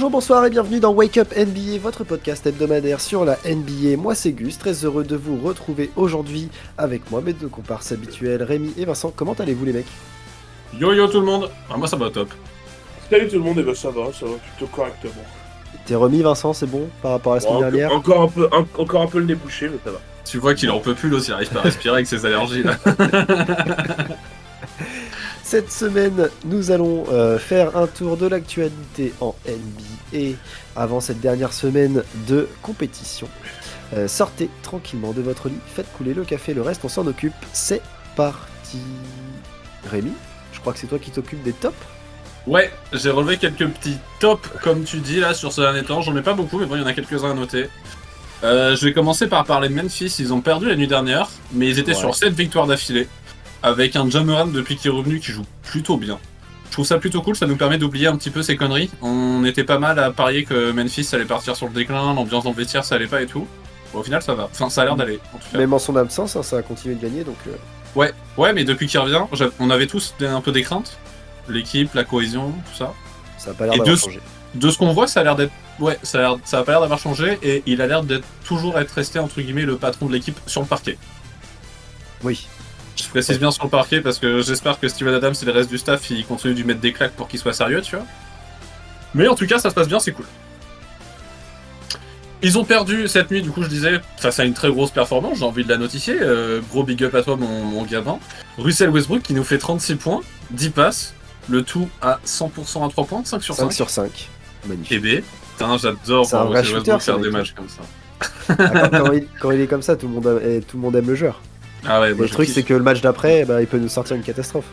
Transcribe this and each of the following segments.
Bonjour, bonsoir et bienvenue dans Wake Up NBA, votre podcast hebdomadaire sur la NBA. Moi c'est Gus, très heureux de vous retrouver aujourd'hui avec moi, mes deux comparses habituels, Rémi et Vincent. Comment allez-vous les mecs? Yo yo tout le monde ah, Moi ça va top. Salut tout le monde, et ben ça va, ça va plutôt correctement. T'es remis Vincent, c'est bon par rapport à la semaine Bon, dernière? encore, un peu, un- encore un peu le nez bouché, mais ça va. Tu vois qu'il en peut plus l'autre, il arrive pas à respirer avec ses allergies là. Cette semaine, nous allons euh, faire un tour de l'actualité en NBA avant cette dernière semaine de compétition. Euh, sortez tranquillement de votre lit, faites couler le café, le reste on s'en occupe. C'est parti. Rémi, je crois que c'est toi qui t'occupes des tops. Ouais, j'ai relevé quelques petits tops comme tu dis là sur ce dernier temps. J'en ai pas beaucoup, mais bon, il y en a quelques-uns à noter. Euh, je vais commencer par parler de Memphis. Ils ont perdu la nuit dernière, mais ils étaient Ouais. sur 7 victoires d'affilée. Avec un Jamoran depuis qu'il est revenu qui joue plutôt bien. Je trouve ça plutôt cool, ça nous permet d'oublier un petit peu ces conneries. On était pas mal à parier que Memphis allait partir sur le déclin, l'ambiance dans le vestiaire ça allait pas et tout. Bon, au final ça va. Enfin, ça a l'air d'aller en tout cas. Même en son absence, hein, ça a continué de gagner donc. euh, Ouais, ouais, mais depuis qu'il revient, on avait tous un peu des craintes. L'équipe, la cohésion, tout ça. Ça a pas l'air d'avoir changé. De ce qu'on voit, ça a l'air d'être. Ouais, ça a, l'air- ça a pas l'air d'avoir changé et il a l'air d'être toujours être resté entre guillemets le patron de l'équipe sur le parquet. Oui. Je précise bien sur le parquet parce que j'espère que Steven Adams et le reste du staff ils continuent de lui mettre des claques pour qu'il soit sérieux, tu vois. Mais en tout cas, ça se passe bien, c'est cool. Ils ont perdu cette nuit, du coup, je disais, face à une très grosse performance, j'ai envie de la notifier. euh, gros big up à toi, mon, mon gamin. Russell Westbrook qui nous fait 36 points, 10 passes, le tout à 100% à 3 points, 5 sur 5 5. sur 5. Magnifique. Et B, putain, j'adore voir Russell Westbrook faire des matchs comme ça. Ah, quand, il, quand il est comme ça, tout le monde aime, tout le monde aime le joueur. Ah ouais, moi, le truc, c'est que le match d'après, bah, il peut nous sortir une catastrophe.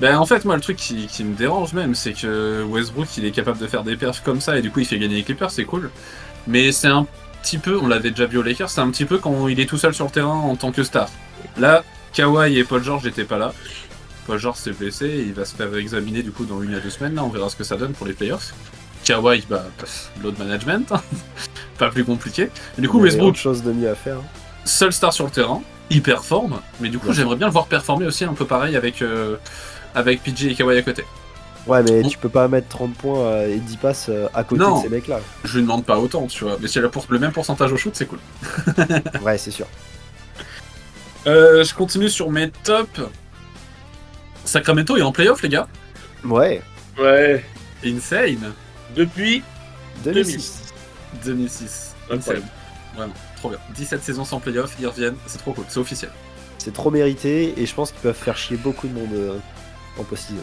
Ben en fait moi le truc qui, qui me dérange même c'est que Westbrook il est capable de faire des perfs comme ça et du coup il fait gagner les Clippers c'est cool. Mais c'est un petit peu, on l'avait déjà vu aux Lakers, c'est un petit peu quand il est tout seul sur le terrain en tant que star. Là, Kawhi et Paul George n'étaient pas là. Paul George s'est blessé, et il va se faire examiner du coup dans une à deux semaines, là on verra ce que ça donne pour les playoffs. Kawhi, bah, load management, hein. pas plus compliqué. Et du coup Westbrook, chose de mieux à faire. seul star sur le terrain, il performe, mais du coup Ouais. j'aimerais bien le voir performer aussi un peu pareil avec, euh, avec PG et Kawhi à côté. Ouais, mais Bon. tu peux pas mettre 30 points euh, et 10 passes euh, à côté Non. de ces mecs-là. Je lui demande pas autant, tu vois. Mais si elle a pour le même pourcentage au shoot, c'est cool. Ouais, c'est sûr. Euh, je continue sur mes tops. Sacramento est en playoff, les gars. Ouais, Ouais, Insane. depuis 2006. 2006. Insane. Incroyable. Vraiment, trop bien. 17 saisons sans playoff, ils reviennent. C'est trop cool, c'est officiel. C'est trop mérité et je pense qu'ils peuvent faire chier beaucoup de monde euh, en post-season.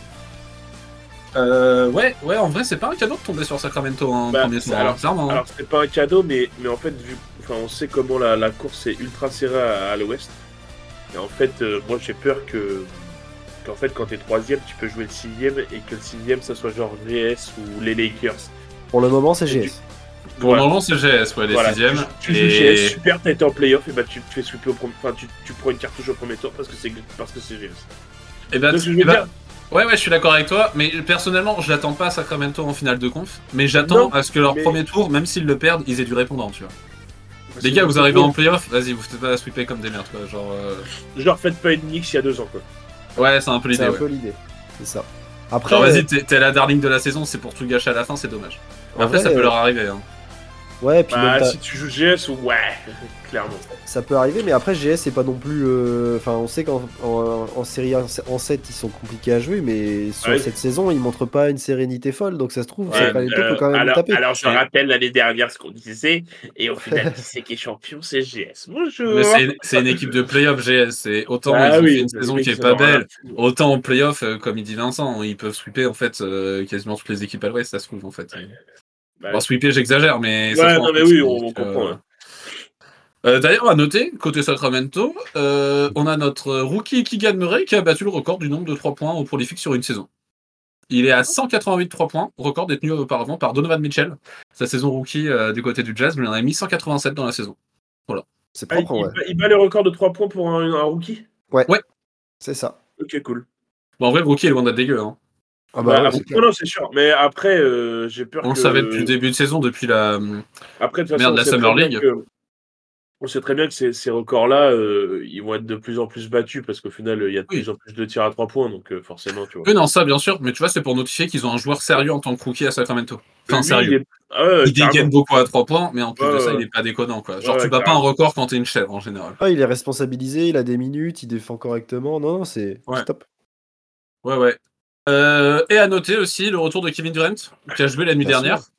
Euh, ouais, ouais, en vrai, c'est pas un cadeau de tomber sur Sacramento en Bah, premier c'est- alors- hein, clairement. Alors, c'était pas un cadeau, mais, mais en fait, vu, enfin, on sait comment la, la course est ultra serrée à, à l'ouest. Et en fait, euh, moi, j'ai peur que. Qu'en fait, quand t'es troisième, tu peux jouer le sixième et que le sixième, ça soit genre VS ou les Lakers. Pour le moment, c'est GS. Pour Voilà. le moment, c'est GS, ouais, les Voilà, sixièmes. Tu, tu joues. GS, super, t'as été en playoff, et bah tu te fais sweeper au premier. Enfin, tu, tu prends une cartouche au premier tour parce que c'est parce que c'est GS. et bah, Donc, que je eh veux bah, dire, Ouais, ouais, je suis d'accord avec toi, mais personnellement, je l'attends pas à Sacramento en finale de conf, mais j'attends à ce que leur mais- premier tour, même s'ils le perdent, ils aient du répondant, tu vois. parce Les gars, vous arrivez en playoff, vas-y, vous faites pas sweeper comme des merdes, quoi. Genre, euh, Genre, faites pas une Knicks il y a deux ans, quoi. ouais, c'est un peu C'est l'idée. un Ouais. peu l'idée. C'est ça. Après, Genre, vas-y, t'es t'es la darling de la saison, c'est pour tout gâcher à la fin, c'est dommage. Après, vrai, ça peut euh, leur arriver. Hein. Ouais, puis Bah, si tu joues GS, ouais, clairement. ça peut arriver, mais après, GS, c'est pas non plus. euh, Enfin, on sait qu'en en, en série 1, en 7, ils sont compliqués à jouer, mais sur cette saison, ils montrent pas une sérénité folle, donc ça se trouve, Ouais, euh, peut quand même alors, taper. alors, je rappelle l'année dernière ce qu'on disait, et au final, qui c'est qui est champion, c'est GS. Bonjour. Mais c'est une- c'est une équipe de playoff GS, c'est autant Ah ils ont oui, fait une saison qui est pas ont belle, autant en playoff, euh, comme il dit Vincent, ils peuvent sweeper en fait euh, quasiment toutes les équipes à l'ouest, ça se trouve en fait. Bah, Bon, sweeper, j'exagère, mais. Ouais, non, mais oui, on- on comprend, euh, ouais. euh, D'ailleurs, à noter, côté Sacramento, euh, on a notre rookie Keegan Murray qui a battu le record du nombre de 3 points au prolifique sur une saison. Il est à 188 3 points, record détenu auparavant par Donovan Mitchell. Sa saison rookie euh, du côté du Jazz, mais il en a mis 187 dans la saison. C'est Ah, il, propre, ouais. bat- il bat le record de 3 points pour un, un rookie? C'est ça. Ok, cool. Bon, en vrai, le rookie est loin d'être dégueu. Hein. Ah Bah, ouais, après- c'est non, sûr. Mais après, euh, j'ai peur On que. le savait depuis le début de saison, depuis la. Après, de Merde, la Summer très bien League. que- On sait très bien que ces, ces records-là, euh, ils vont être de plus en plus battus parce qu'au final, il y a de Oui. plus en plus de tirs à 3 points. Donc, euh, forcément, tu vois. Oui, non, ça, bien sûr, mais tu vois, c'est pour notifier qu'ils ont un joueur sérieux en tant que rookie à Sacramento. Enfin, Lui, sérieux. il est- Ah ouais, Il carrément. dégaine beaucoup à 3 points, mais en plus de ça, ouais. il est pas déconnant quoi. Genre, Ouais, tu bats pas un record quand t'es une chèvre en général. Ah, il est responsabilisé, il a des minutes, il défend correctement. Non, non, c'est Ouais. c'est top. Ouais, ouais. Euh, et à noter aussi le retour de Kevin Durant, qui a joué la nuit Bien dernière. sûr.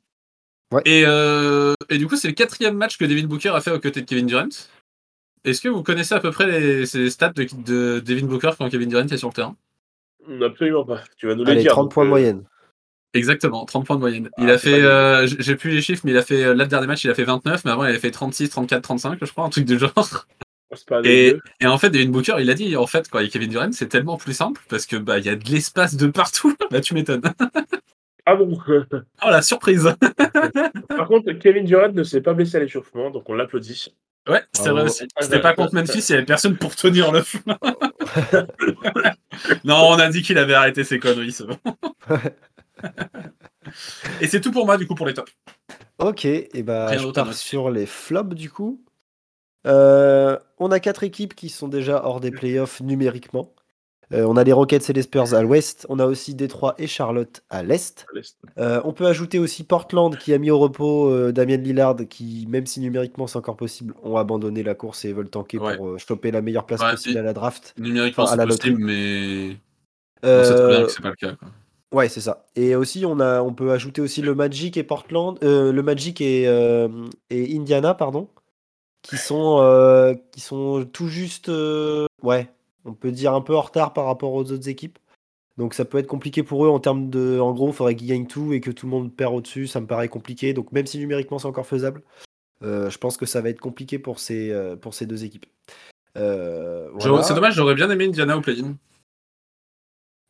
Ouais. Et, euh, et du coup, c'est le quatrième match que Devin Booker a fait aux côtés de Kevin Durant. Est-ce que vous connaissez à peu près les, ces stats de, de Devin Booker quand Kevin Durant est sur le terrain? Absolument pas. Tu vas nous les Allez, dire. 30 donc, points de euh, moyenne. Exactement, 30 points de moyenne. Ah, il a c'est fait, euh, j'ai plus les chiffres, mais il a fait, là, le dernier match, il a fait 29, mais avant, il avait fait 36, 34, 35, je crois, un truc du genre. Et, en fait, Devin Booker, il a dit, en fait, quand il y a Kevin Durant, c'est tellement plus simple, parce que, bah, il y a de l'espace de partout. bah, tu m'étonnes. Ah bon Oh, la surprise Par contre, Kevin Durant ne s'est pas blessé à l'échauffement, donc on l'applaudit. Ouais, c'est vrai aussi. C'était pas contre Memphis, il y avait personne pour tenir le feu. non, on a dit qu'il avait arrêté ses conneries, c'est bon. Et c'est tout pour moi, du coup, pour les tops. Ok, et bah Rien je pars sur les flops du coup. Euh, on a quatre équipes qui sont déjà hors des playoffs numériquement. Euh, on a les Rockets et les Spurs à l'ouest. On a aussi Détroit et Charlotte à l'est. Euh, on peut ajouter aussi Portland qui a mis au repos Damien Lillard qui, même si numériquement c'est encore possible, ont abandonné la course et veulent tanker Ouais. pour choper la meilleure place Ouais, possible à la draft. Numériquement, Enfin, c'est possible, mais on sait très bien que c'est pas le cas. quoi. Ouais, c'est ça. Et aussi, on, a, on peut ajouter aussi le Magic et Portland, euh, le Magic et, euh, et Indiana, pardon, qui sont, euh, qui sont tout juste, euh, ouais, on peut dire un peu en retard par rapport aux autres équipes. Donc ça peut être compliqué pour eux en termes de, en gros, il faudrait qu'ils gagnent tout et que tout le monde perd au-dessus. Ça me paraît compliqué. Donc même si numériquement c'est encore faisable, euh, je pense que ça va être compliqué pour ces, euh, pour ces deux équipes. Euh, voilà. C'est dommage, j'aurais bien aimé Indiana au play-in.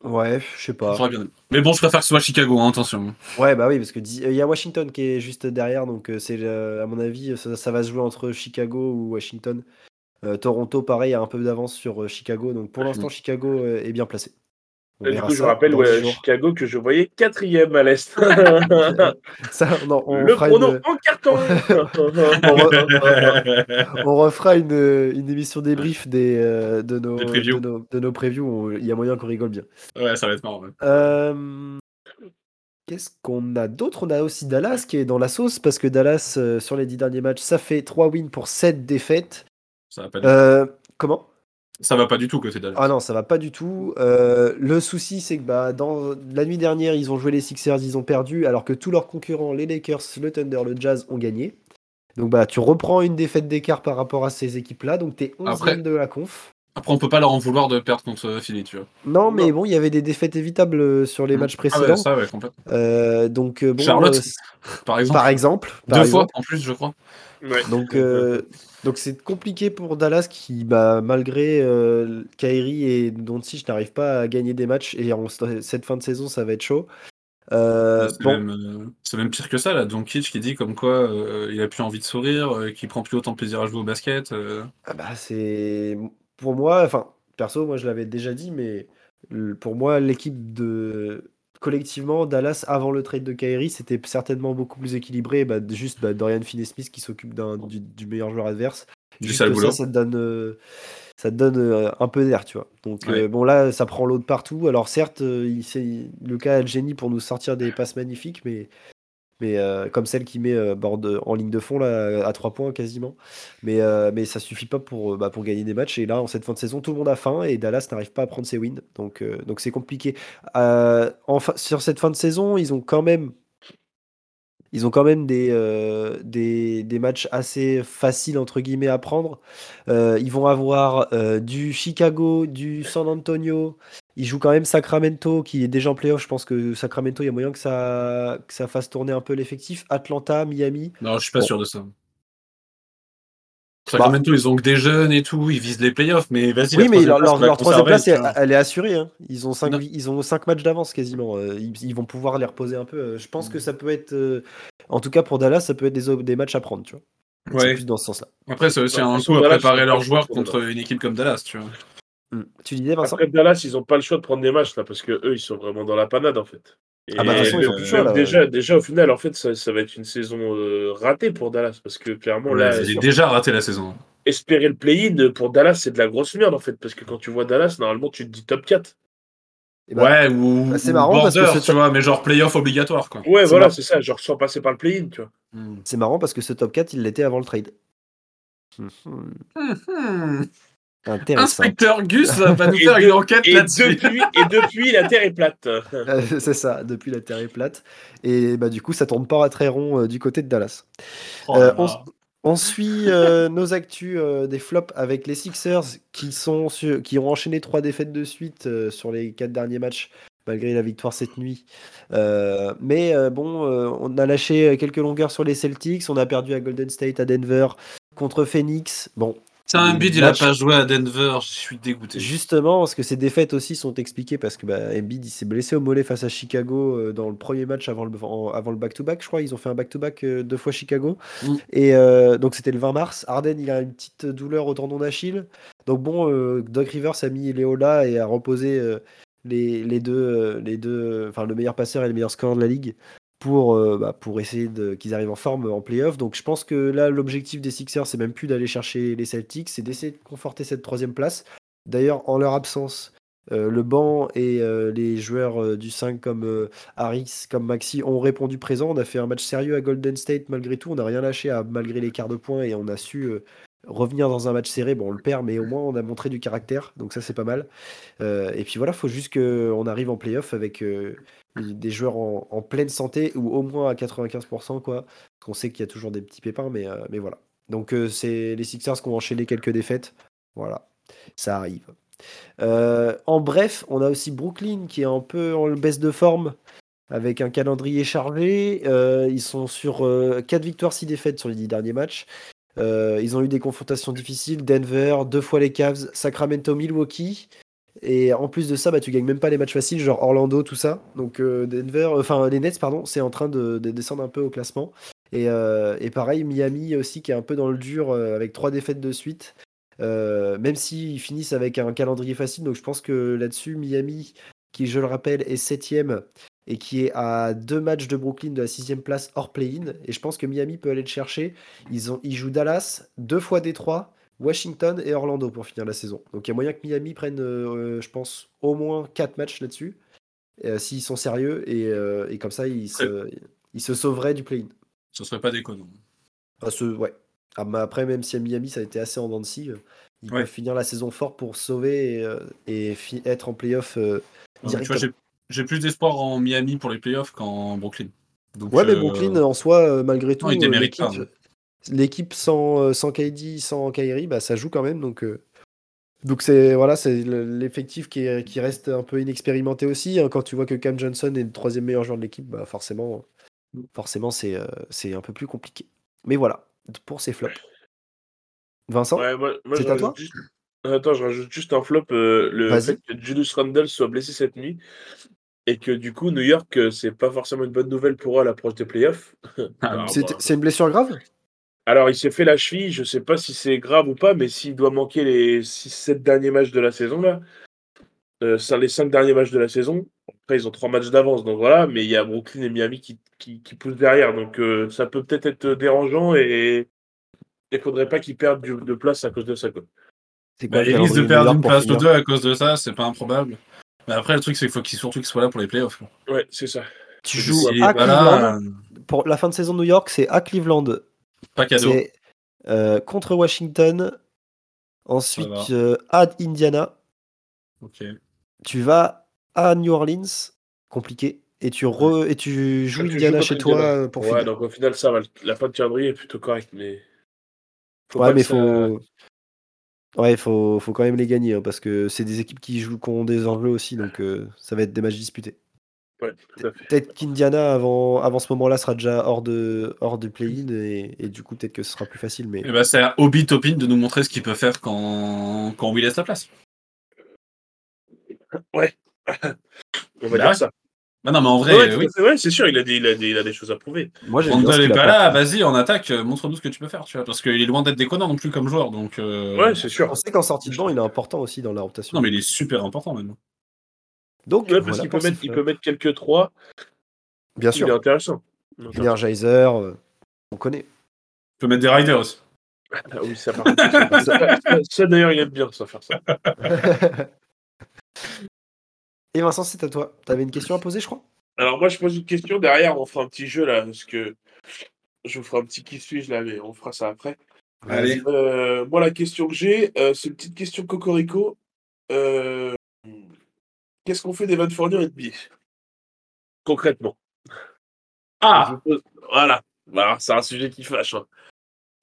Ouais, je sais pas. Bien. Mais bon, je préfère que ce soit Chicago, hein, attention. Ouais, bah oui, parce que di- il y a Washington qui est juste derrière, donc euh, c'est le- à mon avis, ça, ça va se jouer entre Chicago ou Washington. Euh, Toronto, pareil, a un peu d'avance sur euh, Chicago, donc pour l'instant, Chicago euh, est bien placé. Du coup, je rappelle ouais, dix. Chicago que je voyais quatrième à l'Est. Ça, non, on, le fera pronom une, en carton on refera une, une émission débrief des, euh, de, nos, de, nos, de nos previews. Il y a moyen qu'on rigole bien. ouais, ça va être marrant. ouais. Euh, Qu'est-ce qu'on a d'autre? On a aussi Dallas qui est dans la sauce parce que Dallas, euh, sur les 10 derniers matchs, ça fait 3 wins pour 7 défaites. Ça va pas Euh, comment? Ça va pas du tout côté Dallas. Ah non, ça va pas du tout. Euh, le souci, c'est que bah, dans la nuit dernière, ils ont joué les Sixers, ils ont perdu, alors que tous leurs concurrents, les Lakers, le Thunder, le Jazz, ont gagné. Donc bah, tu reprends une défaite d'écart par rapport à ces équipes-là, donc t'es 11 Après- de la conf. Après, on peut pas leur en vouloir de perdre contre euh, Philly, tu vois. Non, mais Non. bon, il y avait des défaites évitables euh, sur les Mm. matchs Ah ouais, précédents. ça, ouais, complètement. Euh, donc bon, Charlotte, euh, Par exemple, par exemple. deux fois en plus, je crois. Ouais. Donc, euh, donc c'est compliqué pour Dallas qui, bah, malgré euh, Kyrie et Doncic, n'arrive pas à gagner des matchs et en cette fin de saison, ça va être chaud. Euh, c'est, bon, même, euh, c'est même pire que ça, là. Doncic qui dit comme quoi euh, il a plus envie de sourire, qu'il prend plus autant de plaisir à jouer au basket. ah bah, c'est pour moi, enfin perso, moi je l'avais déjà dit, mais pour moi l'équipe de collectivement Dallas avant le trade de Kyrie, c'était certainement beaucoup plus équilibré. Bah, juste bah, Dorian Finney-Smith qui s'occupe du, du meilleur joueur adverse. Juste ça, ça te donne, euh, ça te donne euh, un peu d'air, tu vois. Donc Ouais. euh, bon là, ça prend l'eau de partout. Alors certes, il, Lucas a le génie pour nous sortir des passes magnifiques, mais, euh, comme celle qui met euh, en ligne de fond là, à 3 points quasiment. Mais, euh, mais ça suffit pas pour, euh, bah, pour gagner des matchs. Et là, en cette fin de saison, tout le monde a faim et Dallas n'arrive pas à prendre ses wins. Donc c'est compliqué. En sur cette fin de saison, ils ont quand même ils ont quand même des, des, matchs assez faciles entre guillemets à prendre. Ils vont avoir du Chicago, du San Antonio. Ils jouent quand même Sacramento qui est déjà en playoff. Je pense que Sacramento, il y a moyen que ça, que ça fasse tourner un peu l'effectif. Atlanta, Miami. Non, je suis pas Bon. sûr de ça. Sacramento, ils ont que des jeunes et tout, ils visent les playoffs, mais vas-y. oui, la mais leur, place, leur, on va leur troisième place, elle, est assurée. hein. Ils, ont cinq, ils ont 5 matchs d'avance quasiment. Euh, Ils, ils vont pouvoir les reposer un peu. Euh, Je pense que ça peut être, euh, en tout cas pour Dallas, ça peut être des, des matchs à prendre. Tu vois. C'est Ouais. plus dans ce sens-là. Après, c'est aussi un coup à préparer leurs joueurs contre une équipe comme Dallas, tu vois. Hmm. Tu disais, Vincent Après Dallas, ils n'ont pas le choix de prendre des matchs là parce que eux, ils sont vraiment dans la panade en fait. Et Ah bah, de toute façon, ils même- là. Déjà, déjà, au final, en fait, ça, ça va être une saison euh, ratée pour Dallas parce que clairement, là, il est déjà raté la saison. espérer le play-in pour Dallas, c'est de la grosse merde en fait parce que quand tu vois Dallas, normalement, tu te dis top 4. Et bah, ouais, ou, bah, c'est marrant parce que ce tu vois, mais genre playoff obligatoire, quoi. Ouais, voilà, c'est ça, genre sans passer par le play-in, tu vois. Hmm. c'est marrant parce que ce top 4, il l'était avant le trade. Mhm. Hmm. Inspecteur Gus va nous faire une enquête Et là-dessus. depuis, et depuis, la Terre est plate. Euh, c'est ça, depuis la Terre est plate. Et bah, du coup, ça tourne pas très rond euh, du côté de Dallas. Oh Euh, on, suit euh, nos actus euh, des flops avec les Sixers qui, sont sur- qui ont enchaîné trois défaites de suite euh, sur les quatre derniers matchs, malgré la victoire cette nuit. Euh, mais euh, bon, euh, on a lâché quelques longueurs sur les Celtics, on a perdu à Golden State, à Denver, contre Phoenix. Bon, C'est un les bid, il a pas joué à Denver, je suis dégoûté. Justement, parce que ces défaites aussi sont expliquées parce que bah, Embiid il s'est blessé au mollet face à Chicago euh, dans le premier match avant le, en- avant le back-to-back, je crois. Ils ont fait un back-to-back euh, deux fois Chicago. Mm. Et euh, donc c'était le 20 mars. Arden, il a une petite douleur au tendon d'Achille. Donc bon, euh, Doc Rivers a mis Léo là et a reposé euh, les, les deux, les deux, enfin le meilleur passeur et le meilleur scoreur de la ligue pour, euh, bah, pour essayer qu'ils arrivent en forme en playoff. Donc je pense que là, l'objectif des Sixers, c'est même plus d'aller chercher les Celtics, c'est d'essayer de conforter cette troisième place. D'ailleurs, en leur absence, euh, le banc et euh, les joueurs du 5 comme Harris, comme Maxi ont répondu présent. On a fait un match sérieux à Golden State malgré tout. On n'a rien lâché malgré les quarts de points et on a su revenir dans un match serré. On le perd, mais au moins on a montré du caractère. Donc ça, c'est pas mal. Euh, et puis voilà, faut juste qu'on arrive en playoff avec euh, des joueurs en, pleine santé ou au moins à 95%. Quoi. Parce qu'on sait qu'il y a toujours des petits pépins, mais, euh, mais voilà. Donc c'est les Sixers qui ont enchaîné quelques défaites. Voilà, ça arrive. En bref, on a aussi Brooklyn qui est un peu en baisse de forme avec un calendrier chargé. Ils sont sur 4 victoires, 6 défaites sur les 10 derniers matchs. Euh, ils ont eu des confrontations difficiles. Denver, deux fois les Cavs, Sacramento, Milwaukee. Et en plus de ça, bah, tu gagnes même pas les matchs faciles, genre Orlando, tout ça. Donc euh, Denver, enfin les Nets, pardon, c'est en train de, de descendre un peu au classement. Et, euh, et pareil, Miami aussi qui est un peu dans le dur euh, avec trois défaites de suite. Euh, même s'ils finissent avec un calendrier facile, donc je pense que là-dessus, Miami, qui je le rappelle est septième et qui est à deux matchs de Brooklyn de la sixième place hors play-in, et je pense que Miami peut aller le chercher. Ils, ont, ils jouent Dallas, deux fois Détroit, Washington et Orlando pour finir la saison. Donc il y a moyen que Miami prenne, euh, je pense, au moins quatre matchs là-dessus, euh, s'ils sont sérieux, et, euh, et comme ça, ils se, ils se sauveraient du play-in. Ce serait pas déconnant. Ah, ouais. Ah, après, même si à Miami, ça a été assez en dents de scie, ils Ouais. peuvent finir la saison fort pour sauver et, être en playoff euh, J'ai- plus d'espoir en Miami pour les playoffs qu'en Brooklyn. Donc, Ouais, mais euh, Brooklyn, en soi, euh, malgré tout, euh, l'équipe, sans, sans KD, sans Kyrie, bah, ça joue quand même. Donc, euh, donc c'est voilà, c'est l'effectif qui, est- qui reste un peu inexpérimenté aussi. hein. Quand tu vois que Cam Johnson est le troisième meilleur joueur de l'équipe, bah, forcément, forcément c'est euh, c'est un peu plus compliqué. Mais voilà, pour ces flops. Vincent Ouais, moi, moi, C'est je à toi juste- Attends, je rajoute juste un flop. euh, le Vas-y. fait que Julius Randle soit blessé cette nuit et que du coup, New York, euh, c'est pas forcément une bonne nouvelle pour eux à l'approche des playoffs. Ah, C'est bah, c'est une blessure grave? Alors, il s'est fait la cheville, je sais pas si c'est grave ou pas, mais s'il doit manquer les 6-7 derniers matchs de la saison, là, euh, les 5 derniers matchs de la saison, après ils ont 3 matchs d'avance, donc voilà, mais il y a Brooklyn et Miami qui, qui, qui poussent derrière, donc euh, ça peut peut-être être dérangeant et il faudrait pas qu'ils perdent du- de place à cause de ça. Quoi. Bah, le ils risquent de perdre une place ou deux à cause de ça, c'est pas improbable. Mais après, le truc, c'est qu'il faut qu'il surtout qu'il soit là pour les playoffs. quoi. Ouais, c'est ça. Tu joues à Cleveland. Pour la fin de saison de New York, c'est à Cleveland. pas cadeau. C'est euh, contre Washington. Ensuite, euh, à Indiana. Ok. Tu vas à New Orleans. Compliqué. Et tu, re- et tu joues Tu joues Indiana chez toi Indiana. pour ouais, finir. donc au final, ça va. La fin de calendrier est plutôt correcte, mais. Faut ouais, mais ça- faut. Ouais, faut, faut quand même les gagner hein, parce que c'est des équipes qui jouent qui ont des enjeux aussi, donc euh, ça va être des matchs disputés. Ouais. Peut-être qu'Indiana avant, avant ce moment-là sera déjà hors de hors du play-in et, et du coup peut-être que ce sera plus facile. Mais Et bah, c'est à Obi Topin de nous montrer ce qu'il peut faire quand, quand Will laisse la place. On va dire ouais. ça. Bah non, mais en vrai, Ouais, oui. ouais, c'est sûr, il a, des, il, a des, il a des choses à prouver. moi j'aime bien Randall ce est qu'il pas là, vas-y, en attaque, euh, montre-nous ce que tu peux faire, tu vois. Parce qu'il est loin d'être déconnant non plus comme joueur, donc. euh, Ouais, c'est sûr. On sait qu'en sortie de banc, il est important aussi dans la rotation. Non, mais il est super important maintenant. Donc, Ouais, parce voilà qu'il pour peut, ces mettre, il peut mettre quelques 3. Bien Il est sûr, intéressant. Energizer, euh, on connaît. Tu peux mettre des riders aussi. Ah oui, ça par contre, ça, ça- ça, d'ailleurs, il aime bien ça faire ça. Et Vincent, c'est à toi. T'avais une question à poser, je crois? Alors moi, je pose une question. Derrière, on fera un petit jeu là, parce que je vous ferai un petit qui suis-je là, mais on fera ça après. Allez. Euh, moi, la question que j'ai, euh, c'est une petite question cocorico. Euh, Qu'est-ce qu'on fait d'Evan Fournier et de NBA Concrètement. Ah pose- Voilà. Voilà, c'est un sujet qui fâche. hein.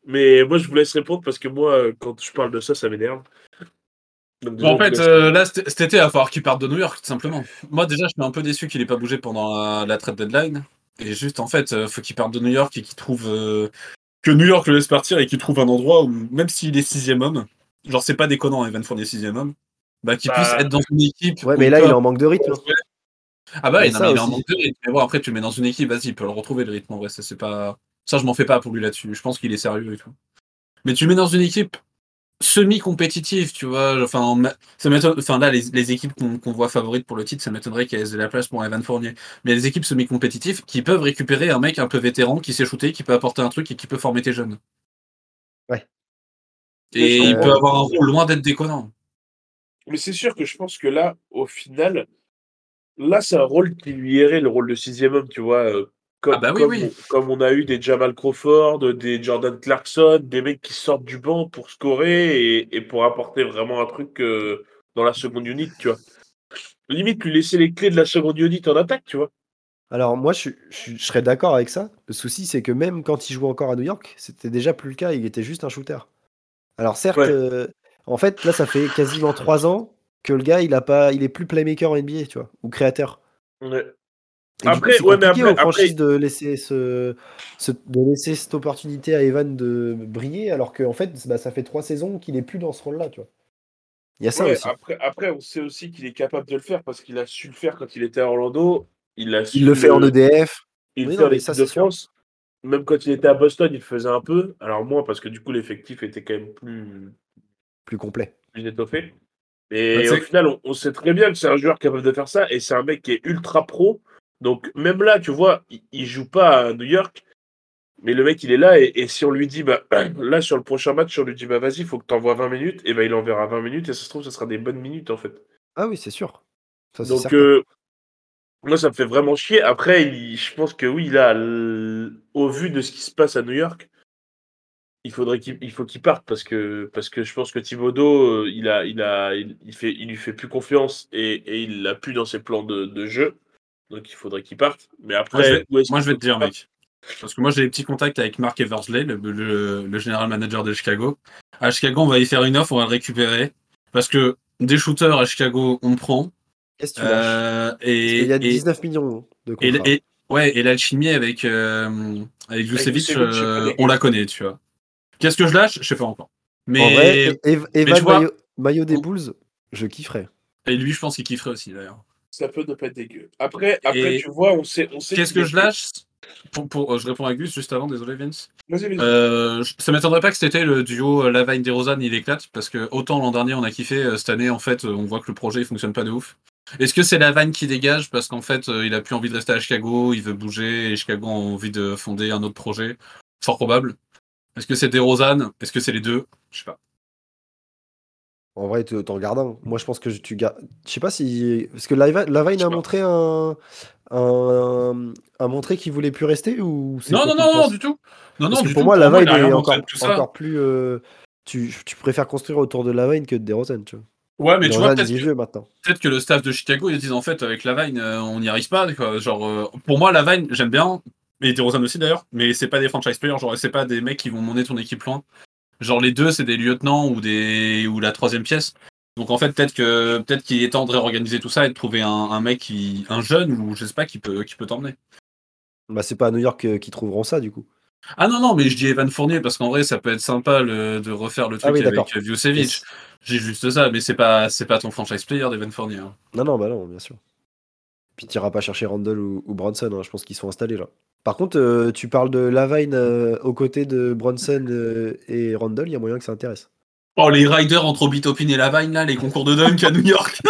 Mais moi, je vous laisse répondre parce que moi, quand je parle de ça, ça m'énerve. Donc, déjà, En fait, euh, là, cet été, il va falloir qu'il parte de New York, tout simplement. Moi, déjà, je suis un peu déçu qu'il ait pas bougé pendant la, la trade deadline. Et juste, en fait, euh, faut qu'il parte de New York et qu'il trouve. euh, que New York le laisse partir et qu'il trouve un endroit où, même s'il est sixième homme, genre, c'est pas déconnant, Evan Fournier sixième homme, bah, qu'il Bah, puisse être dans une équipe. Ouais, mais là, il est en manque de rythme. hein. Ah bah, non, mais il est en manque de rythme. Mais bon, après, tu le mets dans une équipe, vas-y, il peut le retrouver le rythme. En vrai, ça, c'est pas. Ça, je m'en fais pas pour lui là-dessus. Je pense qu'il est sérieux et tout. Mais tu le mets dans une équipe semi-compétitive, tu vois. Enfin, ça m'étonne- enfin là, les, les équipes qu'on voit favorites pour le titre, ça m'étonnerait qu'elles aient de la place pour Evan Fournier. Mais les équipes semi-compétitives qui peuvent récupérer un mec un peu vétéran qui sait shooter, qui peut apporter un truc et qui peut former tes jeunes. Ouais. Et Euh, il peut avoir un rôle loin d'être déconnant. Mais c'est sûr que je pense que là, au final, là, c'est un rôle qui lui irait, le rôle de sixième homme, tu vois. euh, Comme, Ah bah oui, comme, oui. On, comme on a eu des Jamal Crawford, des Jordan Clarkson, des mecs qui sortent du banc pour scorer et, et pour apporter vraiment un truc euh, dans la seconde unit, tu vois. Limite, lui laisser les clés de la seconde unit en attaque, tu vois. Alors, moi, je, je serais d'accord avec ça. Le souci, c'est que même quand il jouait encore à New York, c'était déjà plus le cas. Il était juste un shooter. Alors, certes, Ouais. euh, en fait, là, ça fait quasiment trois ans que le gars, il a pas, il est plus playmaker en NBA, tu vois, ou créateur. Ouais. Et Après, coup, ouais, mais après- après- de laisser ce, ce- de laisser cette opportunité à Evan de briller, alors qu'en fait, bah, ça fait trois saisons qu'il est plus dans ce rôle-là, tu vois. Il y a ça Ouais, aussi. après, après, on sait aussi qu'il est capable de le faire parce qu'il a su le faire quand il était à Orlando. Il, a su Il le fait en E EDF. Il Oui, fait non, en mais ça, de c'est sûr. France. Même quand il était à Boston, il le faisait un peu. Alors moins parce que du coup l'effectif était quand même plus, Plus complet. plus étoffé. Et Bah, tu au final, on, on sait très bien que c'est un joueur capable de faire ça. Et c'est un mec qui est ultra pro. Donc même là, tu vois, il, il joue pas à New York. Mais le mec, il est là. Et, et si on lui dit, bah, là, sur le prochain match, on lui dit, bah, vas-y, il faut que tu envoies 20 minutes, et ben il enverra 20 minutes. Et ça se trouve, ça sera des bonnes minutes, en fait. Ah oui, c'est sûr. Ça, Donc, euh, moi, ça me fait vraiment chier. Après, il- je pense que oui, là, au vu de ce qui se passe à New York, il faudrait qu'il il faut qu'il parte parce que, parce que je pense que Thibodeau, euh, il, a, il, a, il, il fait, il lui fait plus confiance et, et il l'a plus dans ses plans de, de jeu. Donc, il faudrait qu'il parte. Mais après, Moi, je vais, moi, je te dire, mec. Parce que moi, j'ai des petits contacts avec Mark Eversley, le, le, le général manager de Chicago. À Chicago, on va y faire une offre, on va le récupérer. Parce que des shooters à Chicago, on prend. Qu'est-ce que tu lâches Euh, et, qu'il y a et, 19 millions de et, contrats. et- ouais, et l'alchimie avec, euh, avec euh, on la connaît, tu vois. Qu'est-ce que je lâche? Je sais pas encore. Mais En vrai, Ev- Evan tu vois- maillot, maillot des Bulls, je kifferais. et lui, je pense qu'il kifferait aussi, d'ailleurs. Ça peut ne pas être dégueu. Après, après Et tu vois, on sait. On sait Qu'est-ce que je lâche? Pour, pour, euh, Je réponds à Gus juste avant, désolé Vince. Vas-y, vas-y. Euh, ça m'étonnerait pas que c'était le duo euh, Lavagne des Rosanne il éclate parce que autant l'an dernier on a kiffé euh, cette année en fait on voit que le projet il fonctionne pas de ouf. Est-ce que c'est Lavagne qui dégage? Parce qu'en fait il a plus envie de rester à Chicago, il veut bouger et Chicago a envie de fonder un autre projet Fort probable. Est-ce que c'est des Rosanne Est-ce que c'est les deux? Je sais pas. En vrai, tu- t'en gardes un. Moi, je pense que tu gardes. Je sais pas si. Parce que Lava- Lavine a montré un. un... a montré qu'il voulait plus rester ou c'est Non non non, non du tout. Non Parce non que du pour tout. moi, Lavine est encore, encore plus. euh, Tu, tu préfères construire autour de Lavine que de DeRozan, tu vois. Ouais mais tu vois peut-être que- maintenant. peut-être que le staff de Chicago ils se disent en fait avec Lavine euh, on n'y arrive pas quoi. genre euh, pour moi Lavine j'aime bien et DeRozan aussi d'ailleurs mais c'est pas des franchise players genre c'est pas des mecs qui vont mener ton équipe loin genre les deux c'est des lieutenants ou des ou la troisième pièce donc en fait peut-être que peut-être qu'il est temps de réorganiser tout ça et de trouver un, un mec qui un jeune ou je sais pas qui peut qui peut t'emmener Bah, c'est pas à New York euh, qu'ils trouveront ça, du coup. ah non non mais je dis Evan Fournier parce qu'en vrai ça peut être sympa le- de refaire le truc Ah oui, avec d'accord. Vucevic j'ai juste ça mais c'est pas c'est pas ton franchise player d'Evan Fournier hein. Non, non, bah non, bien sûr. Puis tu iras pas chercher Randall ou, ou Bronson, hein, je pense qu'ils sont installés là. Par contre, euh, tu parles de Lavine euh, aux côtés de Bronson euh, et Randall, il y a moyen que ça intéresse. oh les riders entre Obitopin et Lavine là les concours de dunk à New York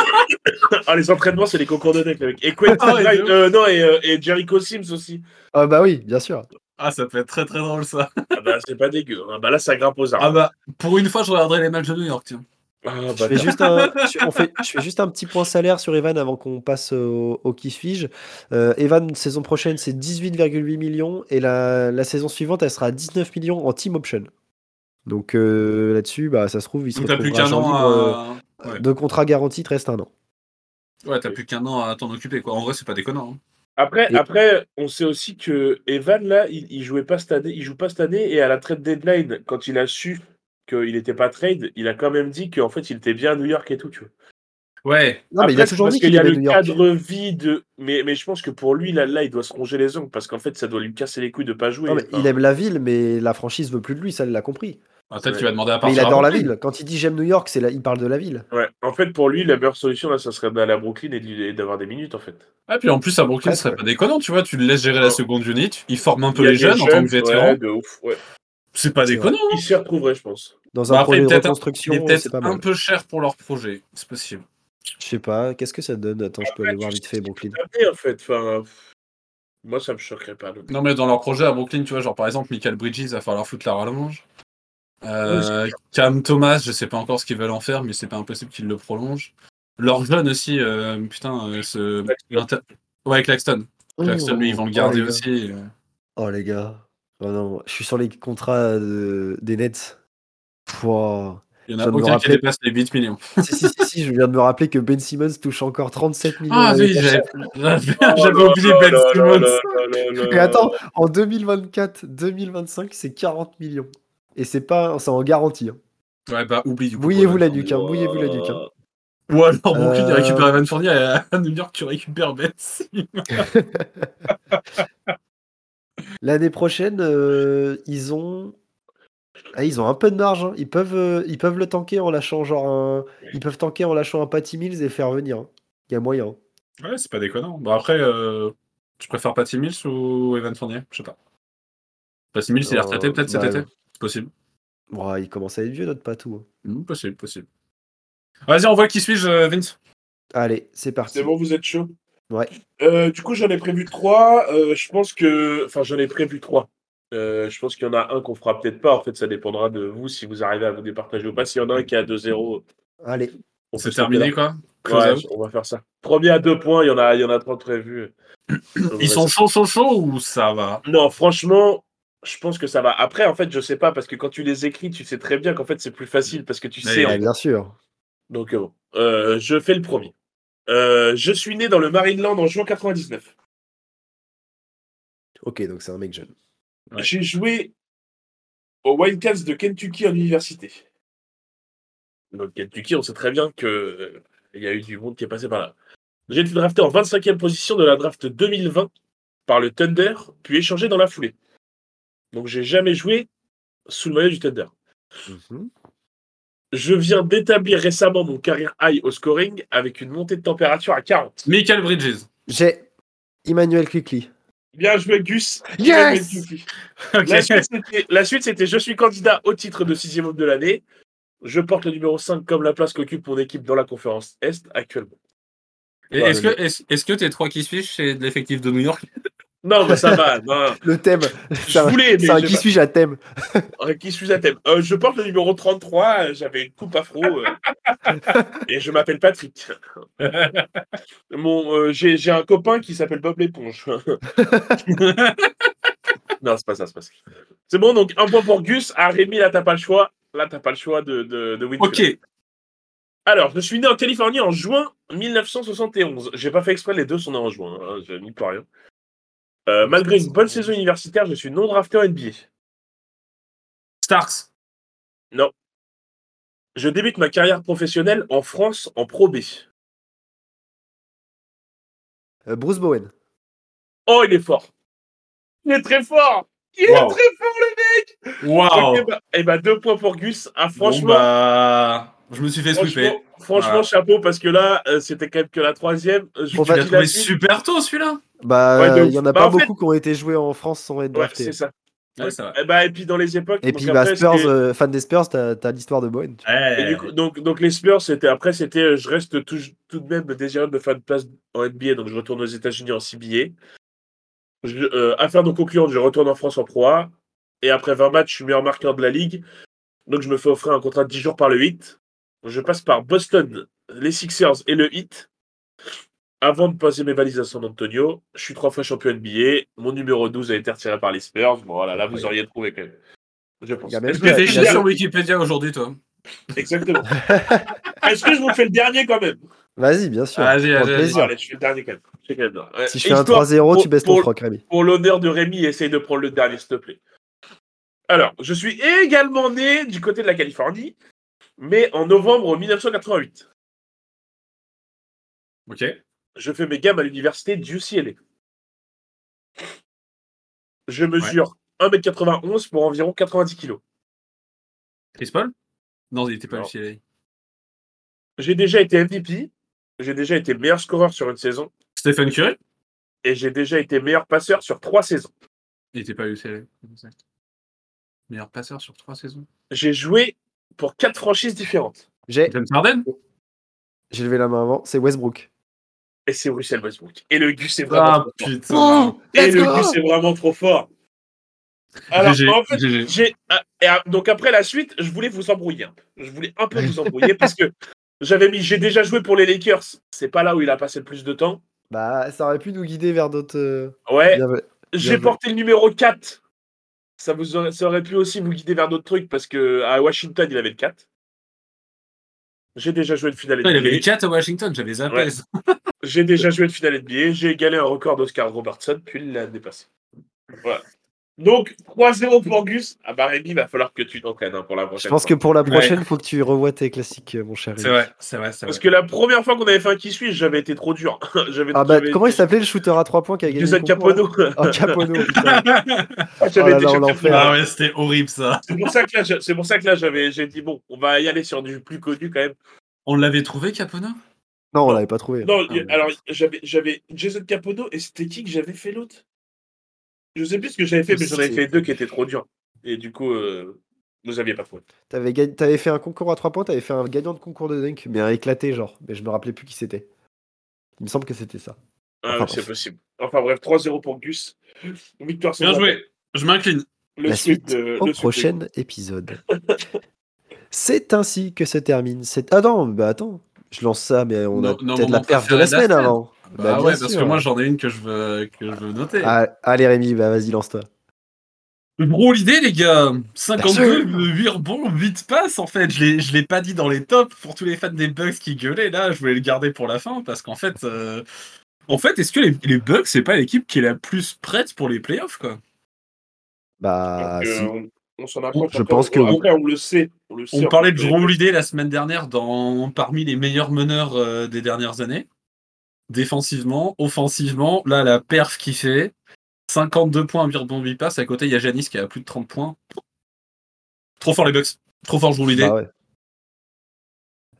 Ah, les entraînements, c'est les concours de deck, mec. Et Quentin Ah de euh, non, et, euh, et Jericho Sims aussi. Ah bah oui, bien sûr. ah ça peut être très très drôle ça Ah bah, c'est pas dégueu. Ah bah là, ça grimpe aux arbres. Ah bah, pour une fois, je regarderai les matchs de New York, tiens. Ah, Je fais, juste un, je, on fait, je fais juste un petit point salaire sur Evan avant qu'on passe au, au qui suis-je. Euh, Evan, saison prochaine, c'est 18,8 millions et la, la saison suivante, elle sera à 19 millions en team option. Donc euh, là-dessus, bah, ça se trouve, il se Donc t'as plus qu'un an libre, à. euh, Ouais, De contrat garanti, il te reste un an. ouais t'as plus qu'un an à t'en occuper, quoi. En vrai, c'est pas déconnant. hein. Après, Et- après, on sait aussi que Evan, là, il, il jouait pas cette année, il joue pas cette année, et à la trade deadline, quand il a su qu'il n'était pas trade, il a quand même dit qu'en fait, il était bien à New York et tout, tu vois. Ouais, Non, mais il a Après, toujours parce dit qu'il y a le cadre vie de. Mais, mais je pense que pour lui, là, là, il doit se ronger les ongles, parce qu'en fait, ça doit lui casser les couilles de pas jouer. Non, mais Enfin, il aime la ville, mais la franchise veut plus de lui, ça, il l'a compris. Ah, peut-être Ouais. qu'il va demander à Mais il adore à la ville. Quand il dit j'aime New York, c'est la- il parle de la ville. Ouais. En fait, pour lui, la meilleure solution, là, ça serait d'aller à Brooklyn et de lui- et d'avoir des minutes, en fait. Ah, puis en plus, à Brooklyn, ce serait ouais. pas déconnant, tu vois. Tu le laisses gérer la Non. seconde unit, il forme un peu les jeunes en tant que vétéran. Ouais, de ouf, ouais. C'est pas déconnant. hein. Il s'y retrouverait, je pense. Dans un Bah, après, projet de un- c'est pas un peu cher pour leur projet, c'est possible. Je sais pas, qu'est-ce que ça donne? Attends, je peux aller voir vite fait Brooklyn. en fait. Enfin, moi, ça me choquerait pas. donc. Non, mais dans leur projet à Brooklyn, tu vois, genre par exemple, Michael Bridges, va falloir foutre la rallonge. Euh, Cam Thomas, je sais pas encore ce qu'ils veulent en faire, mais c'est pas impossible qu'ils le prolongent. Leur jeune aussi, euh, putain, euh, ce. Ouais, Claxton. Claxton, lui, ils vont le garder oh, les gars. aussi. euh. Oh les gars. Oh non, je suis sur les contrats de- des Nets. Pouah. Il y en Je a viens de me aucun qui rappeler. dépasse les 8 millions. si, si, si, si, je viens de me rappeler que Ben Simmons touche encore 37 millions. Ah l'année oui, prochaine. j'avais j'avais Oh oublié là Ben là Simmons. là là là là Et attends, en 2024-2025, c'est 40 millions. Et c'est pas, c'est en garantie. hein. Ouais, bah oublie du coup. Mouillez-vous la nuque, hein, mouillez-vous la nuque. hein. Fournier. Ou alors Brooklyn, il Euh. récupère Evan Fournier et à New York, tu récupères Ben Simmons. L'année prochaine, euh, ils ont. Ah, ils ont un peu de marge. hein. Ils, peuvent, euh, ils peuvent le tanker en lâchant genre un. Ils peuvent tanker en lâchant un Patty Mills et faire venir. hein. Il y a moyen. Ouais, c'est pas déconnant. Bon, après, euh, tu préfères Patty Mills ou Evan Fournier? Je sais pas. Patty Mills, il est retraité peut-être cet bah, été? C'est possible. Bon, il commence à être vieux, notre patou. hein. Hmm, possible, possible. Vas-y, on voit qui suis-je, Vince? Allez, c'est parti. C'est bon, vous êtes chaud? Ouais. Euh, du coup, j'en ai prévu trois. Euh, je pense que. Enfin, j'en ai prévu trois. Euh, je pense qu'il y en a un qu'on fera peut-être pas. En fait, ça dépendra de vous si vous arrivez à vous départager ou pas. S'il y en a un qui est à 2-0, Allez. on C'est peut terminé, sauter quoi Ouais, on va faire ça. Premier à deux points, il y en a, il y en a trois prévus. Ils sont chauds, chauds, chauds ou ça va? Non, franchement, je pense que ça va. Après, en fait, je sais pas parce que quand tu les écris, tu sais très bien qu'en fait c'est plus facile parce que tu Mais sais. En- bien sûr. Donc bon, Euh, je fais le premier. Euh, je suis né dans le Marineland en juin 99. Ok, donc c'est un mec jeune. Ouais. J'ai joué aux Wildcats de Kentucky en université. Donc Kentucky, on sait très bien que euh, il y a eu du monde qui est passé par là. J'ai été drafté en 25e position de la draft 2020 par le Thunder, puis échangé dans la foulée. Donc j'ai jamais joué sous le maillot du Thunder. Mhm. Je viens d'établir récemment mon carrière high au scoring avec une montée de température à 40. Michael Bridges. J'ai Emmanuel Quickly. Bien joué, Gus. Yes. La suite, c'était- je suis candidat au titre de sixième homme de l'année. Je porte le numéro 5 comme la place qu'occupe mon équipe dans la conférence Est actuellement. Est-ce que, est est-ce que tes trois qui suis c'est de l'effectif de New York? Non, mais ça va. non. Le thème. Je C'est un, voulais, mais un j'ai qui suis-je à thème. Euh, qui suis à thème? Euh, Je porte le numéro 33. euh, J'avais une coupe afro. euh, et je m'appelle Patrick. Mon, euh, J'ai j'ai un copain qui s'appelle Bob l'éponge. non, c'est pas ça, c'est pas ça. C'est bon, donc un point pour Gus. À Rémi, là, t'as pas le choix. Là, t'as pas le choix de, de, de. Ok. Alors, je suis né en Californie en juin 1971. J'ai pas fait exprès, les deux sont nés en juin. Hein, je n'y peux rien. Euh, malgré une bonne saison universitaire, je suis non drafté en NBA. Starks. Je débute ma carrière professionnelle en France en Pro B. Euh, Bruce Bowen. Oh, il est fort. Il est très fort. Il est Wow. très fort, le Waouh. mec. Et bah, deux points pour Gus. Ah, Bon, franchement, bah, je me suis fait sweeper. franchement, franchement Voilà. chapeau, parce que là, euh, c'était quand même que la troisième. Je Bon, Tu l'as trouvé super tôt celui-là. Bah, Ouais, de il y en a. Bah, pas en fait- beaucoup qui ont été joués en France sans être Ouais, draftés. c'est ça. Ouais, ça va. Et, bah, et puis dans les époques. Et puis, bah, après, Spurs, c'était- euh, fan des Spurs, t'as l'histoire de Bowen. Et du coup, donc, donc les Spurs, c'était après, c'était euh, je reste tout, tout de même désireux de faire une place en NBA, donc je retourne aux États-Unis en CBA. Je, euh, affaire non concluante, je retourne en France en Pro A. Et après 20 matchs, je suis meilleur marqueur de la ligue. Donc je me fais offrir un contrat de 10 jours par le 8. Je passe par Boston, les Sixers et le Heat. Avant de poser mes valises à San Antonio, je suis trois fois champion NBA. Mon numéro 12 a été retiré par les Spurs. Bon, voilà, là, vous auriez trouvé quand même. Je pense. Est-ce que- à- T'es deux- sur Wikipédia aujourd'hui, toi? Exactement. Est-ce que je vous fais le dernier quand même? Vas-y, bien sûr. Vas-y, vas-y. Allez, je fais le dernier quand même. Je fais quand même. Ouais. Si je fais un histoire- 3-0, tu pour- baisses ton pour- froc, Rémi. Pour l'honneur de Rémi, essaye de prendre le dernier, s'il te plaît. Alors, je suis également né du côté de la Californie, mais en novembre 1988. Ok. Je fais mes gammes à l'université d'UCLA. Je mesure 1m91 pour environ 90 kg. Chris Paul? Non, il était pas Non. UCLA. J'ai déjà été MVP, j'ai déjà été meilleur scoreur sur une saison, Stephen Curry et j'ai déjà été meilleur passeur sur trois saisons. Il était pas UCLA. exact. Meilleur passeur sur trois saisons. J'ai joué pour quatre franchises différentes. J'ai James Harden j'ai levé la main avant, c'est Westbrook. Et c'est Russell Westbrook. Et le Gus est vraiment Ah trop fort. Oh, Et le Gus est vraiment trop fort. Alors, GG, en fait, j'ai et, ah, donc après la suite, je voulais vous embrouiller un peu. Je voulais un peu vous embrouiller parce que j'avais mis j'ai déjà joué pour les Lakers. C'est pas là où il a passé le plus de temps. Bah, ça aurait pu nous guider vers d'autres. euh, Ouais, j'ai porté le numéro 4. Ça vous aurait, ça aurait pu aussi vous guider vers d'autres trucs parce que à Washington, il avait le 4. J'ai déjà joué une finale Il avait NBA. les 4 à Washington, j'avais zappé. Ouais. J'ai déjà joué une finale NBA. J'ai égalé un record d'Oscar Robertson, puis il l'a dépassé. Voilà. Donc, 3-0 pour Gus. Ah bah Rémi, il va falloir que tu t'entraînes hein, pour la Je prochaine pense fois. que pour la prochaine, faut que tu revoies tes classiques, euh, mon cher. C'est vrai, c'est vrai, c'est Parce vrai. que la première fois qu'on avait fait un qui suit, j'avais été trop dur. J'avais- Ah bah, j'avais comment il s'appelait le shooter à 3 points qui a gagné Jason le concours, là Capono. Oh, Capono. Ah, j'avais Oh là été là, de Ah ouais, c'était horrible ça. C'est pour ça que là, je- c'est pour ça que là, j'avais, j'ai dit bon, on va y aller sur du plus connu quand même. On l'avait trouvé, Capona Non, on l'avait pas trouvé. Non, Ah, mais- alors j'avais, j'avais Jason Capono et c'était qui que j'avais fait l'autre? Je sais plus ce que j'avais fait, mais j'en avais fait deux qui étaient trop durs. Et du coup, euh, vous aviez pas trouvé. T'avais fait un concours à 3 points, t'avais fait un gagnant de concours de dunk, mais un éclaté, genre. Mais je me rappelais plus qui c'était. Il me semble que c'était ça. Ah, c'est bref. possible. Enfin bref, 3-0 pour Gus. Victoire Bien joué, je m'incline. Le La suite de- au de- prochain épisode. C'est ainsi que se termine cette. Ah non, bah attends, je lance ça, mais on a Non, peut-être la perf de la préféré de la semaine semaine. avant. Bah, Bah, bien ouais, parce que moi j'en ai une que je veux, que je veux noter. Ah, allez Rémi, bah vas-y, lance-toi. Gros l'idée les gars 52, sûr. 8 rebonds, 8 passes en fait. Je l'ai, je l'ai pas dit dans les tops pour tous les fans des Bucks qui gueulaient là. Je voulais le garder pour la fin parce qu'en fait, euh, en fait, est-ce que les, les Bucks c'est pas l'équipe qui est la plus prête pour les playoffs quoi? Bah, Donc, euh, si. on, on s'en approche. Je après, pense que après, on le sait. On, le sait On en parlait de Drew Holiday la semaine dernière dans parmi les meilleurs meneurs euh, des dernières années. Défensivement, offensivement, là la perf qui fait 52 points, 8 rebonds, 8 passes. À côté, il y a Janis qui a plus de 30 points. Trop fort les Bucks. Trop fort Drew Holiday. Bah ouais.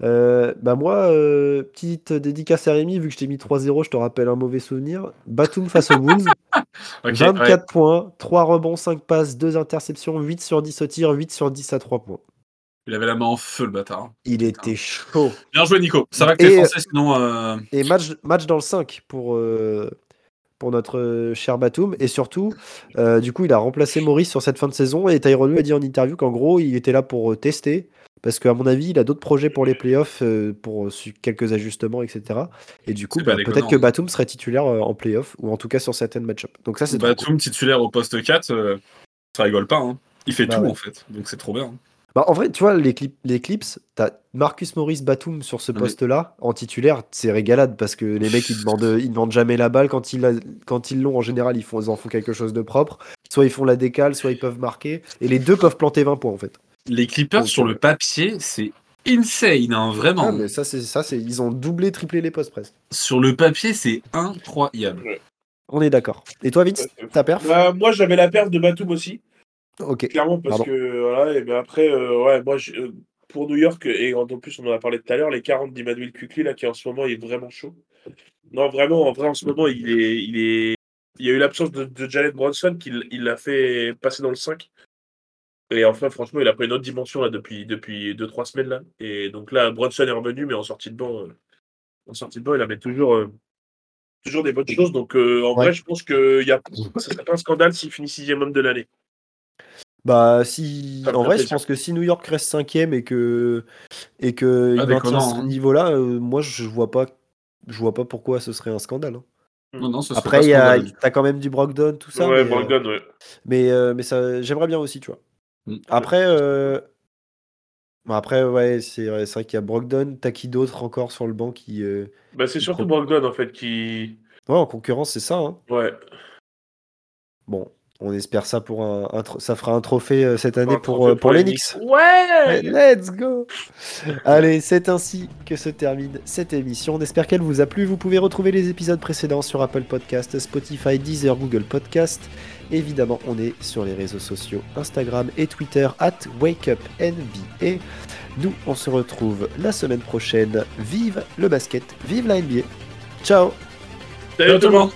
Euh, bah moi, euh, petite dédicace à Rémi, vu que je t'ai mis 3-0, je te rappelle un mauvais souvenir. Batum face aux Bulls, Ok, 24 ouais. points, 3 rebonds, 5 passes, 2 interceptions, 8 sur 10 au tir, 8 sur 10 à 3 points. Il avait la main en feu le bâtard. Il était chaud. Bien joué Nico. Ça va que t'es français sinon. euh, Et match, match dans le 5 pour, euh, pour notre euh, cher Batum. Et surtout, euh, du coup, il a remplacé Maurice sur cette fin de saison. Et Tyrone a dit en interview qu'en gros, il était là pour tester. Parce qu'à mon avis, il a d'autres projets pour les playoffs, pour quelques ajustements, etc. Et du coup, bah, peut-être que hein. Batum serait titulaire en playoff, ou en tout cas sur certaines match-ups. Donc ça, c'est cool. Batum titulaire au poste 4, euh, ça rigole pas. Hein. Il fait Bah tout ouais. en fait. Donc c'est trop bien. Bah, en vrai, tu vois, les, clips, les clips, t'as Marcus Maurice Batum sur ce poste-là, en titulaire, c'est régalade parce que les mecs, ils demandent, ils demandent jamais la balle. Quand ils, la- quand ils l'ont, en général, ils, font, ils en font quelque chose de propre. Soit ils font la décale, soit ils peuvent marquer. Et les deux peuvent planter 20 points, en fait. Les Clippers Donc, sur euh, le papier, c'est insane, hein, vraiment. Ah, mais ça, c'est ça, c'est ils ont doublé, triplé les postes presque. Sur le papier, c'est incroyable. On est d'accord. Et toi, Vince, ta perf? Bah, moi, j'avais la perte de Batum aussi. Ok. Clairement, parce Pardon. que voilà, et ben après, euh, ouais, moi, je- euh, pour New York, et en plus, on en a parlé tout à l'heure, les 40 d'Emmanuel Kukli, là, qui en ce moment il est vraiment chaud. Non, vraiment, en vrai, en ce moment, il est. Il, est... il y a eu l'absence de, de Jalen Bronson qui l'a fait passer dans le 5. Et enfin, franchement, il a pris une autre dimension là depuis 2-3 depuis deux, trois semaines. là. Et donc là, Bronson est revenu, mais en sortie de banc, euh, en sortie de banc il avait toujours, euh, toujours des bonnes choses. Donc euh, en Ouais. vrai, je pense que y a... serait pas un scandale s'il finit sixième homme de l'année. Bah, si. En vrai, je pense que si New York reste cinquième et que. Et que Ah, il des maintient ce hein. niveau-là, euh, moi, je vois pas. Je vois pas pourquoi ce serait un scandale. hein. Non, non, ce serait Après, il y a, scandaleux. t'as quand même du Brogdon, tout ça. ouais, mais, euh, Brogdon, ouais. mais, euh, mais ça, j'aimerais bien aussi, tu vois. Mm. Après, euh, bon, après, ouais, c'est vrai, c'est vrai qu'il y a Brogdon. T'as qui d'autre encore sur le banc qui. euh, Bah, c'est surtout pro- Brogdon, en fait, qui. Ouais, en concurrence, c'est ça. hein. Ouais. Bon, on espère ça pour un, ça fera un trophée euh, cette année pour, euh, pour les les Knicks. Ouais Let's go Allez, c'est ainsi que se termine cette émission. On espère qu'elle vous a plu. Vous pouvez retrouver les épisodes précédents sur Apple Podcast, Spotify, Deezer, Google Podcast. Évidemment, on est sur les réseaux sociaux Instagram et Twitter at WakeUpNBA. Nous, on se retrouve la semaine prochaine. Vive le basket, vive la NBA. Ciao Salut tout le monde